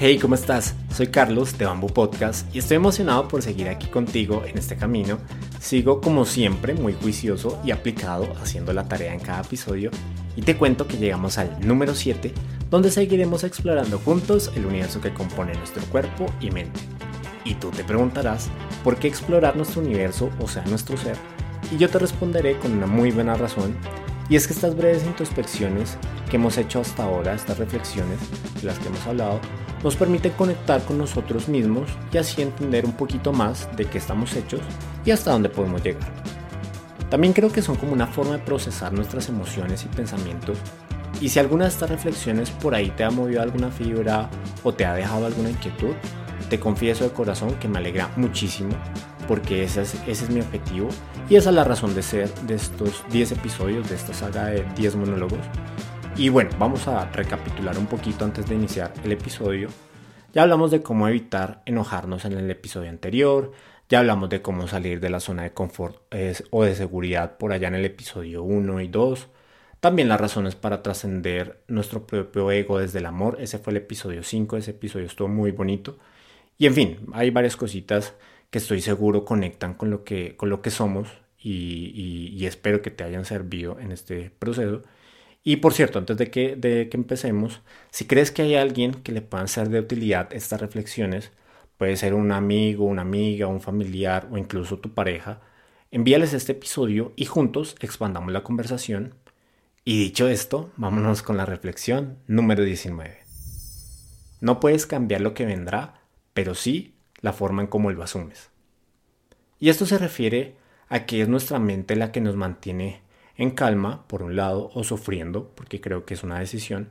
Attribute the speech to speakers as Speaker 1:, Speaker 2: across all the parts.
Speaker 1: Hey, ¿cómo estás? Soy Carlos de Bamboo Podcast y estoy emocionado por seguir aquí contigo en este camino. Sigo como siempre muy juicioso y aplicado haciendo la tarea en cada episodio y te cuento que llegamos al número 7 donde seguiremos explorando juntos el universo que compone nuestro cuerpo y mente. Y tú te preguntarás, ¿por qué explorar nuestro universo, o sea, nuestro ser? Y yo te responderé con una muy buena razón y es que estas breves introspecciones que hemos hecho hasta ahora, estas reflexiones de las que hemos hablado, nos permiten conectar con nosotros mismos y así entender un poquito más de qué estamos hechos y hasta dónde podemos llegar. También creo que son como una forma de procesar nuestras emociones y pensamientos y si alguna de estas reflexiones por ahí te ha movido alguna fibra o te ha dejado alguna inquietud, te confieso de corazón que me alegra muchísimo porque ese es, ese es mi objetivo y esa es la razón de ser de estos 10 episodios, de esta saga de 10 monólogos. Y bueno, vamos a recapitular un poquito antes de iniciar el episodio. Ya hablamos de cómo evitar enojarnos en el episodio anterior, ya hablamos de cómo salir de la zona de confort o de seguridad por allá en el episodio 1 y 2. También las razones para trascender nuestro propio ego desde el amor. Ese fue el episodio 5, ese episodio estuvo muy bonito. Y en fin, hay varias cositas que estoy seguro conectan con lo que, con lo que somos y, espero que te hayan servido en este proceso. Y por cierto, antes de que, de que empecemos, si crees que hay alguien que le puedan ser de utilidad estas reflexiones, puede ser un amigo, una amiga, un familiar o incluso tu pareja, envíales este episodio y juntos expandamos la conversación. Y dicho esto, vámonos con la reflexión número 19. No puedes cambiar lo que vendrá, pero sí la forma en cómo lo asumes. Y esto se refiere a que es nuestra mente la que nos mantiene en calma, por un lado, o sufriendo, porque creo que es una decisión,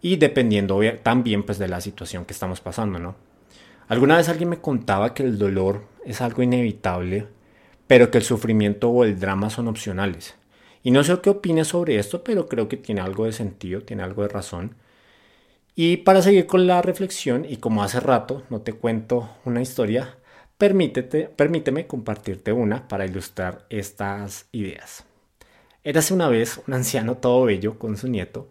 Speaker 1: y dependiendo también pues de la situación que estamos pasando, ¿no? Alguna vez alguien me contaba que el dolor es algo inevitable, pero que el sufrimiento o el drama son opcionales. Y no sé qué opines sobre esto, pero creo que tiene algo de sentido, tiene algo de razón. Y para seguir con la reflexión, y como hace rato no te cuento una historia, permítete, permíteme compartirte una para ilustrar estas ideas. Érase una vez un anciano todo bello con su nieto,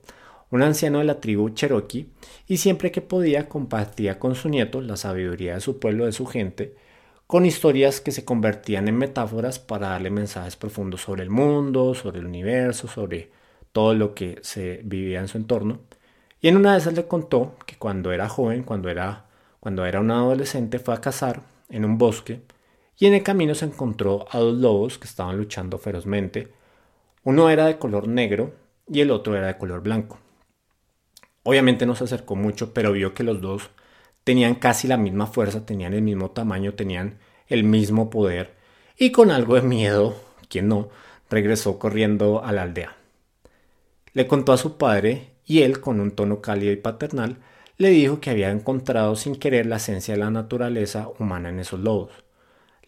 Speaker 1: un anciano de la tribu Cherokee, y siempre que podía compartía con su nieto la sabiduría de su pueblo, de su gente, con historias que se convertían en metáforas para darle mensajes profundos sobre el mundo, sobre el universo, sobre todo lo que se vivía en su entorno. Y en una de esas le contó que cuando era joven, cuando era, cuando era un adolescente, fue a cazar en un bosque y en el camino se encontró a dos lobos que estaban luchando ferozmente. Uno era de color negro y el otro era de color blanco. Obviamente no se acercó mucho, pero vio que los dos tenían casi la misma fuerza, tenían el mismo tamaño, tenían el mismo poder y con algo de miedo, quien no, regresó corriendo a la aldea. Le contó a su padre y él, con un tono cálido y paternal, le dijo que había encontrado sin querer la esencia de la naturaleza humana en esos lobos.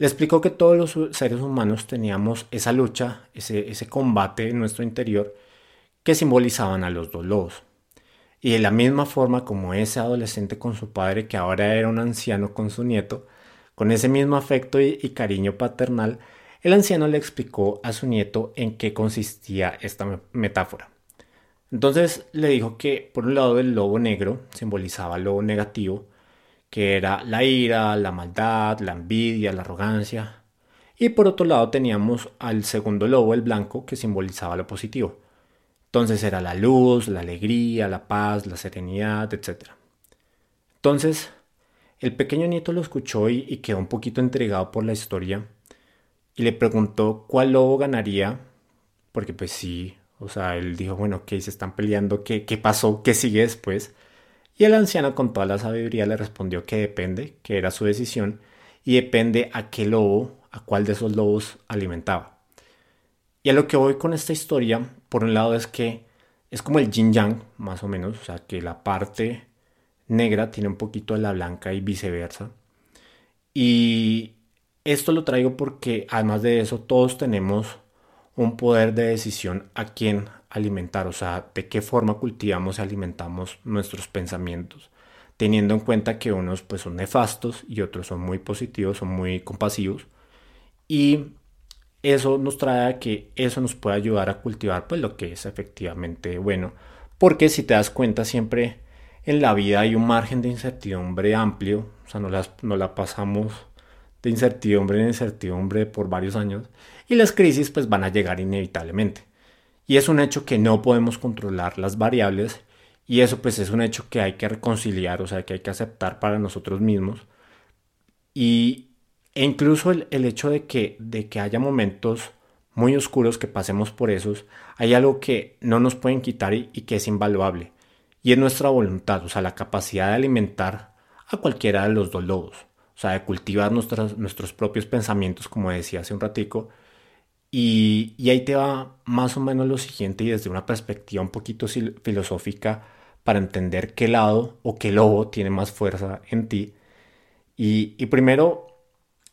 Speaker 1: Le explicó que todos los seres humanos teníamos esa lucha, ese, ese combate en nuestro interior que simbolizaban a los dos lobos. Y de la misma forma como ese adolescente con su padre, que ahora era un anciano con su nieto, con ese mismo afecto y cariño paternal, el anciano le explicó a su nieto en qué consistía esta metáfora. Entonces le dijo que por un lado el lobo negro simbolizaba lo negativo, que era la ira, la maldad, la envidia, la arrogancia. Y por otro lado teníamos al segundo lobo, el blanco, que simbolizaba lo positivo. Entonces era la luz, la alegría, la paz, la serenidad, etc. Entonces, el pequeño nieto lo escuchó y, quedó un poquito intrigado por la historia y le preguntó cuál lobo ganaría, porque pues sí, o sea, él dijo, bueno, ok, se están peleando, ¿qué, qué pasó? ¿Qué sigue después? Y el anciano con toda la sabiduría le respondió que depende, que era su decisión, y depende a qué lobo, a cuál de esos lobos alimentaba. Y a lo que voy con esta historia, por un lado es que es como el yin yang, más o menos, o sea, que la parte negra tiene un poquito de la blanca y viceversa. Y esto lo traigo porque además de eso todos tenemos un poder de decisión a quién alimentar, o sea, de qué forma cultivamos y alimentamos nuestros pensamientos, teniendo en cuenta que unos pues son nefastos y otros son muy positivos, son muy compasivos y eso nos trae a que eso nos puede ayudar a cultivar pues lo que es efectivamente bueno, porque si te das cuenta siempre en la vida hay un margen de incertidumbre amplio, o sea, no, no la pasamos de incertidumbre en incertidumbre por varios años y las crisis pues van a llegar inevitablemente. Y es un hecho que no podemos controlar las variables y eso pues es un hecho que hay que reconciliar, o sea, que hay que aceptar para nosotros mismos. Y e incluso el, hecho de que, de que haya momentos muy oscuros que pasemos por esos, hay algo que no nos pueden quitar y, que es invaluable. Y es nuestra voluntad, o sea, la capacidad de alimentar a cualquiera de los dos lobos. O sea, de cultivar nuestros propios pensamientos, como decía hace un ratico. Y, ahí te va más o menos lo siguiente y desde una perspectiva un poquito filosófica para entender qué lado o qué lobo tiene más fuerza en ti. Y, y primero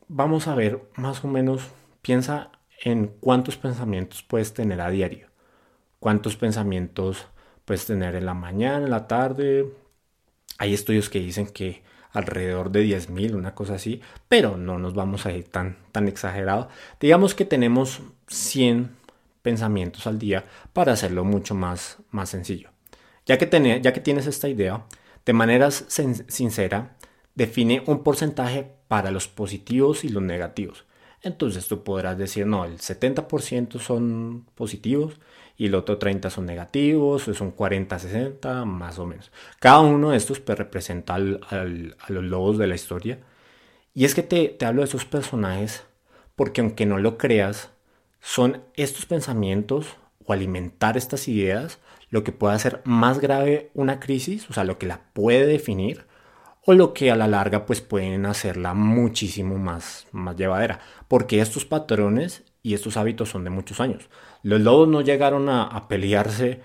Speaker 1: vamos a ver más o menos, piensa en cuántos pensamientos puedes tener a diario. Cuántos pensamientos puedes tener en la mañana, en la tarde. Hay estudios que dicen que alrededor de 10.000, una cosa así, pero no nos vamos a ir tan, tan exagerado. Digamos que tenemos 100 pensamientos al día para hacerlo mucho más, más sencillo. Ya que, ya que tienes esta idea, de manera sincera, define un porcentaje para los positivos y los negativos. Entonces tú podrás decir, no, el 70% son positivos y el otro 30% son negativos, es un 40-60, más o menos. Cada uno de estos pues, representa al, a los lobos de la historia. Y es que te, te hablo de esos personajes porque aunque no lo creas, son estos pensamientos o alimentar estas ideas lo que puede hacer más grave una crisis, o sea, lo que la puede definir, o lo que a la larga pues pueden hacerla muchísimo más, más llevadera, porque estos patrones y estos hábitos son de muchos años. Los lobos no llegaron a, pelearse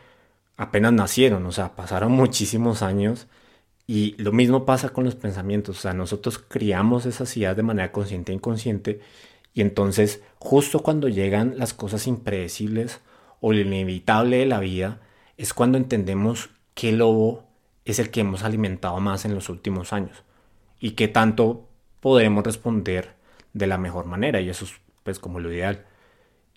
Speaker 1: apenas nacieron, o sea, pasaron muchísimos años y lo mismo pasa con los pensamientos, o sea, nosotros criamos esas ideas de manera consciente e inconsciente y entonces justo cuando llegan las cosas impredecibles o lo inevitable de la vida, es cuando entendemos qué lobo es el que hemos alimentado más en los últimos años y qué tanto podemos responder de la mejor manera y eso es pues como lo ideal.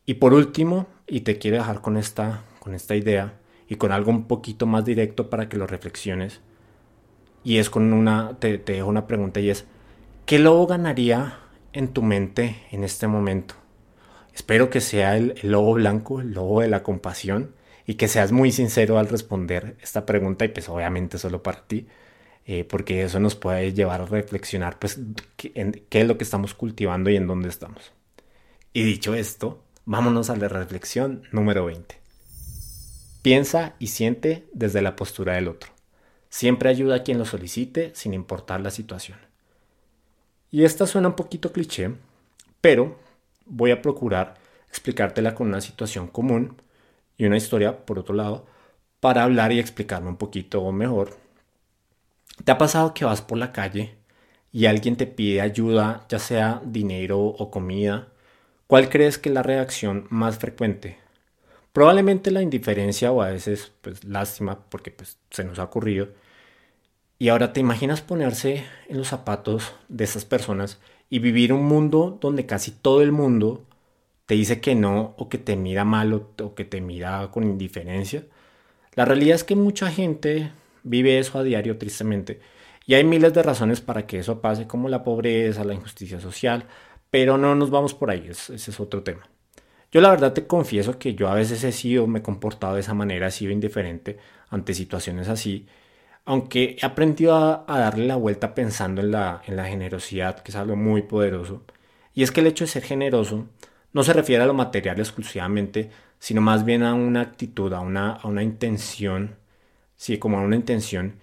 Speaker 1: Y por último, y te quiero dejar con esta, con esta idea y con algo un poquito más directo para que lo reflexiones, y es con una, te, te dejo una pregunta y es, ¿qué lobo ganaría en tu mente en este momento? Espero que sea el lobo blanco, el lobo de la compasión, y que seas muy sincero al responder esta pregunta y pues obviamente solo para ti, eh, porque eso nos puede llevar a reflexionar pues qué, qué es lo que estamos cultivando y en dónde estamos. Y dicho esto, vámonos a la reflexión número 20. Piensa y siente desde la postura del otro. Siempre ayuda a quien lo solicite sin importar la situación. Y esta suena un poquito cliché, pero voy a procurar explicártela con una situación común y una historia, por otro lado, para hablar y explicarme un poquito mejor. ¿Te ha pasado que vas por la calle y alguien te pide ayuda, ya sea dinero o comida? ¿Cuál crees que es la reacción más frecuente? Probablemente la indiferencia o a veces pues lástima porque pues se nos ha ocurrido. Y ahora te imaginas ponerse en los zapatos de esas personas y vivir un mundo donde casi todo el mundo te dice que no o que te mira mal o, que te mira con indiferencia. La realidad es que mucha gente vive eso a diario tristemente y hay miles de razones para que eso pase como la pobreza, la injusticia social, pero no nos vamos por ahí, ese es otro tema. Yo la verdad te confieso que yo a veces he sido, me he comportado de esa manera, he sido indiferente ante situaciones así, aunque he aprendido a, darle la vuelta pensando en la, en la generosidad, que es algo muy poderoso. Y es que el hecho de ser generoso no se refiere a lo material exclusivamente, sino más bien a una actitud, a una, a una intención, sí, como a una intención.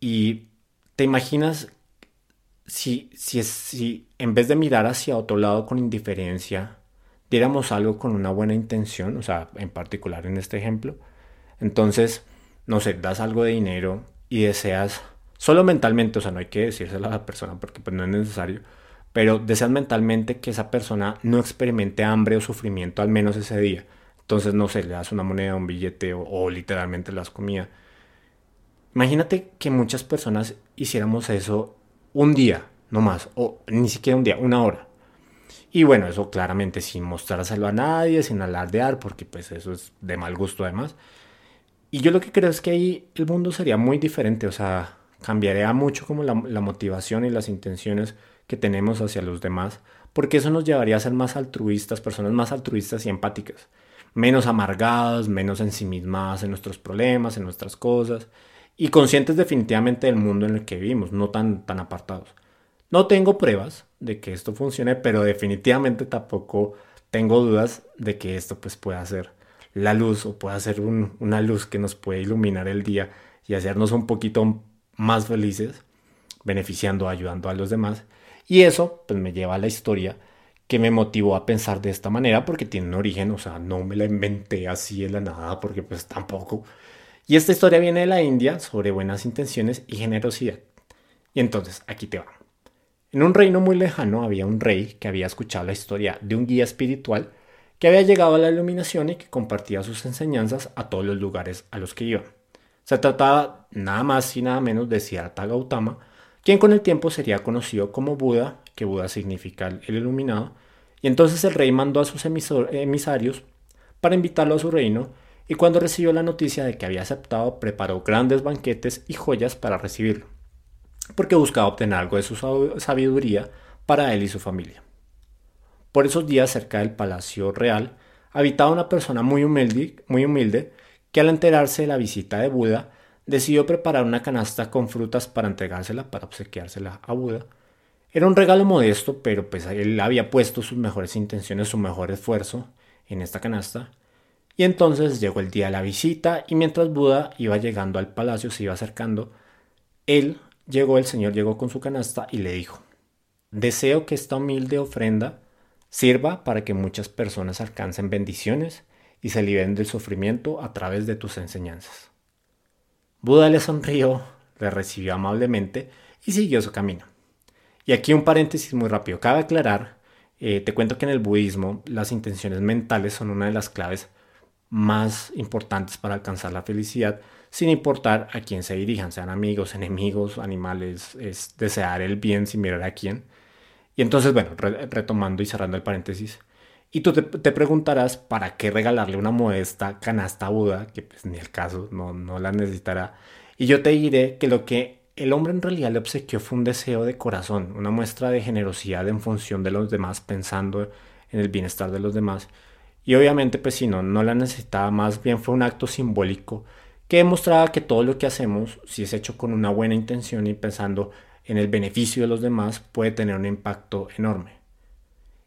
Speaker 1: Y te imaginas si, si, si en vez de mirar hacia otro lado con indiferencia, diéramos algo con una buena intención, o sea, en particular en este ejemplo, entonces, no sé, das algo de dinero y deseas, solo mentalmente, o sea, no hay que decírselo a la persona porque pues no es necesario, pero deseas mentalmente que esa persona no experimente hambre o sufrimiento al menos ese día. Entonces, no sé, le das una moneda, un billete o, literalmente le das. Imagínate que muchas personas hiciéramos eso un día, no más, o ni siquiera un día, una hora. Y bueno, eso claramente sin mostrárselo a nadie, sin alardear, porque pues eso es de mal gusto además. Y yo lo que creo es que ahí el mundo sería muy diferente, o sea, cambiaría mucho como la, la motivación y las intenciones que tenemos hacia los demás, porque eso nos llevaría a ser más altruistas, personas más altruistas y empáticas, menos amargadas, menos ensimismadas en nuestros problemas, en nuestras cosas, y conscientes definitivamente del mundo en el que vivimos, no tan, tan apartados. No tengo pruebas de que esto funcione, pero definitivamente tampoco tengo dudas de que esto pues pueda ser la luz o pueda ser una luz que nos puede iluminar el día y hacernos un poquito más felices, beneficiando, ayudando a los demás. Y eso pues me lleva a la historia que me motivó a pensar de esta manera porque tiene un origen, o sea, no me la inventé así de la nada porque pues tampoco. Y esta historia viene de la India sobre buenas intenciones y generosidad. Y entonces, aquí te va. En un reino muy lejano había un rey que había escuchado la historia de un guía espiritual que había llegado a la iluminación y que compartía sus enseñanzas a todos los lugares a los que iba. Se trataba nada más y nada menos de Siddhartha Gautama, quien con el tiempo sería conocido como Buda, que Buda significa el iluminado, y entonces el rey mandó a sus emisarios para invitarlo a su reino, y cuando recibió la noticia de que había aceptado, preparó grandes banquetes y joyas para recibirlo, porque buscaba obtener algo de su sabiduría para él y su familia. Por esos días, cerca del Palacio Real, habitaba una persona muy humilde, muy humilde que al enterarse de la visita de Buda, decidió preparar una canasta con frutas para entregársela, para obsequiársela a Buda. Era un regalo modesto, pero pues él había puesto sus mejores intenciones, su mejor esfuerzo en esta canasta. Y entonces llegó el día de la visita y mientras Buda iba llegando al palacio, se iba acercando, él llegó, el Señor llegó con su canasta y le dijo, deseo que esta humilde ofrenda sirva para que muchas personas alcancen bendiciones y se liberen del sufrimiento a través de tus enseñanzas. Buda le sonrió, le recibió amablemente y siguió su camino. Y aquí un paréntesis muy rápido. Cabe aclarar, eh, te cuento que en el budismo las intenciones mentales son una de las claves más importantes para alcanzar la felicidad, sin importar a quién se dirijan, sean amigos, enemigos, animales, es desear el bien sin mirar a quién. Y entonces, bueno, retomando y cerrando el paréntesis, y tú te, preguntarás, ¿para qué regalarle una modesta canasta a Buda? Que pues ni el caso, no, no la necesitará. Y yo te diré que lo que el hombre en realidad le obsequió fue un deseo de corazón, una muestra de generosidad en función de los demás, pensando en el bienestar de los demás. Y obviamente, pues si no, no la necesitaba, más bien fue un acto simbólico que demostraba que todo lo que hacemos, si es hecho con una buena intención y pensando en el beneficio de los demás, puede tener un impacto enorme.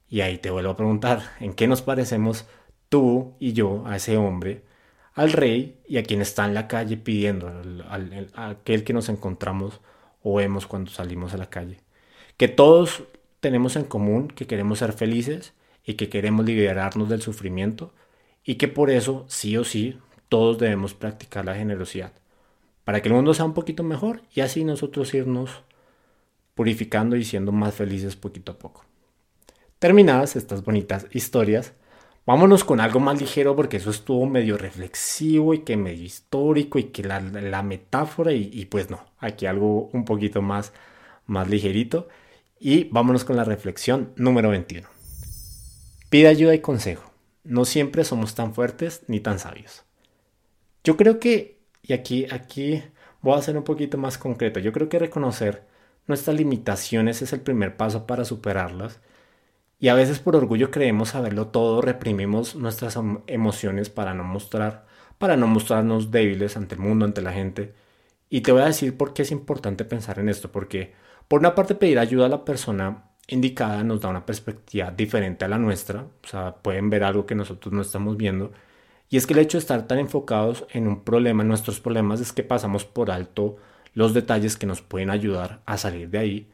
Speaker 1: Y ahí te vuelvo a preguntar, ¿en qué nos parecemos tú y yo a ese hombre, al rey y a quien está en la calle pidiendo, a aquel que nos encontramos o vemos cuando salimos a la calle? Que todos tenemos en común que queremos ser felices y que queremos liberarnos del sufrimiento y que por eso, sí o sí, todos debemos practicar la generosidad, para que el mundo sea un poquito mejor y así nosotros irnos purificando y siendo más felices poquito a poco. Terminadas estas bonitas historias, vámonos con algo más ligero porque eso estuvo medio reflexivo y que medio histórico y que la, metáfora y, pues no, aquí algo un poquito más, más ligerito. Y vámonos con la reflexión número 21. Pide ayuda y consejo. No siempre somos tan fuertes ni tan sabios. Yo creo que, y aquí, aquí voy a ser un poquito más concreto, yo creo que reconocer nuestras limitaciones es el primer paso para superarlas y a veces por orgullo creemos saberlo todo, reprimimos nuestras emociones para no mostrar, para no mostrarnos débiles ante el mundo, ante la gente. Y te voy a decir por qué es importante pensar en esto, porque por una parte pedir ayuda a la persona indicada nos da una perspectiva diferente a la nuestra, o sea, pueden ver algo que nosotros no estamos viendo, y es que el hecho de estar tan enfocados en un problema, en nuestros problemas, es que pasamos por alto los detalles que nos pueden ayudar a salir de ahí,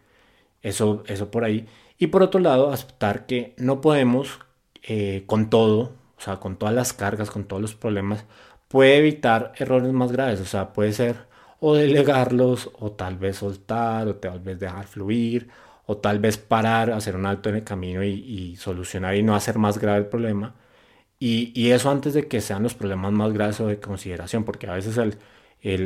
Speaker 1: eso, eso por ahí, y por otro lado, aceptar que no podemos eh, con todo, o sea, con todas las cargas, con todos los problemas, puede evitar errores más graves. O sea, puede ser o delegarlos, o tal vez soltar, o tal vez dejar fluir, o tal vez parar, hacer un alto en el camino y, solucionar y no hacer más grave el problema. Y, eso antes de que sean los problemas más graves o de consideración, porque a veces el,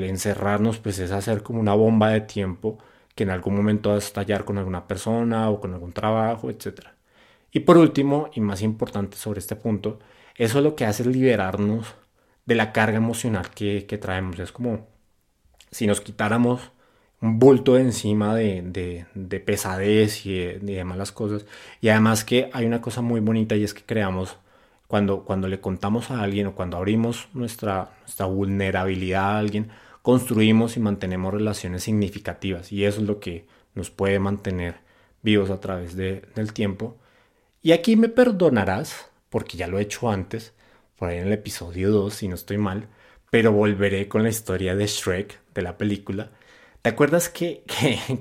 Speaker 1: encerrarnos pues es hacer como una bomba de tiempo que en algún momento va a estallar con alguna persona o con algún trabajo, etc. Y por último, y más importante sobre este punto, eso lo que hace es liberarnos de la carga emocional que, traemos. Es como si nos quitáramos un bulto de encima de, de, pesadez y de, malas cosas. Y además que hay una cosa muy bonita y es que creamos, cuando, cuando le contamos a alguien o cuando abrimos nuestra, nuestra vulnerabilidad a alguien, construimos y mantenemos relaciones significativas. Y eso es lo que nos puede mantener vivos a través del tiempo. Y aquí me perdonarás, porque ya lo he hecho antes, por ahí en el episodio 2, si no estoy mal, pero volveré con la historia de Shrek, de la película. ¿Te acuerdas que,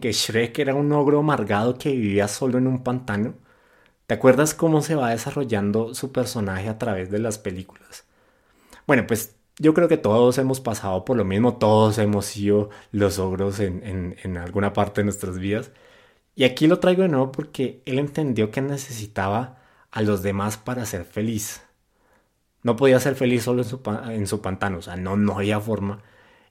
Speaker 1: que, Shrek era un ogro amargado que vivía solo en un pantano? ¿Te acuerdas cómo se va desarrollando su personaje a través de las películas? Bueno, pues yo creo que todos hemos pasado por lo mismo, todos hemos sido los ogros en, en, en alguna parte de nuestras vidas. Y aquí lo traigo de nuevo porque él entendió que necesitaba a los demás para ser feliz. No podía ser feliz solo en su, en su pantano, o sea, no, no había forma.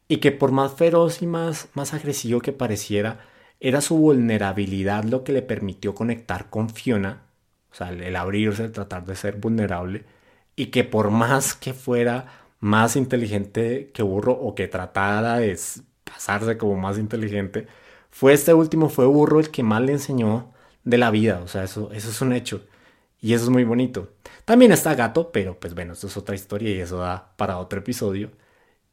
Speaker 1: Y que por más feroz y más, más agresivo que pareciera, era su vulnerabilidad lo que le permitió conectar con Fiona, o sea, el abrirse, el tratar de ser vulnerable, y que por más que fuera más inteligente que Burro o que tratara de pasarse como más inteligente, fue este último, fue Burro el que más le enseñó de la vida, o sea, eso, eso es un hecho. Y eso es muy bonito. También está gato, pero pues bueno, esto es otra historia y eso da para otro episodio.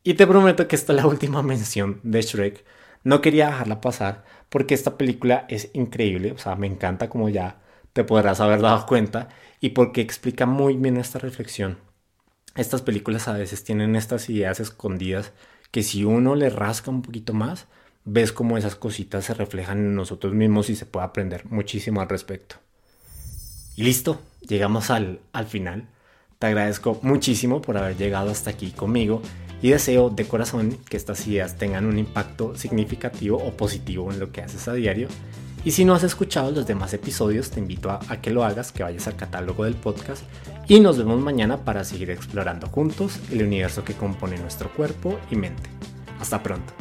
Speaker 1: Y te prometo que esta es la última mención de Shrek. No quería dejarla pasar porque esta película es increíble, o sea, me encanta como ya te podrás haber dado cuenta y porque explica muy bien esta reflexión. Estas películas a veces tienen estas ideas escondidas que si uno le rasca un poquito más, ves cómo esas cositas se reflejan en nosotros mismos y se puede aprender muchísimo al respecto. Y listo, llegamos al, al final. Te agradezco muchísimo por haber llegado hasta aquí conmigo y deseo de corazón que estas ideas tengan un impacto significativo o positivo en lo que haces a diario. Y si no has escuchado los demás episodios, te invito a, a, que lo hagas, que vayas al catálogo del podcast y nos vemos mañana para seguir explorando juntos el universo que compone nuestro cuerpo y mente. Hasta pronto.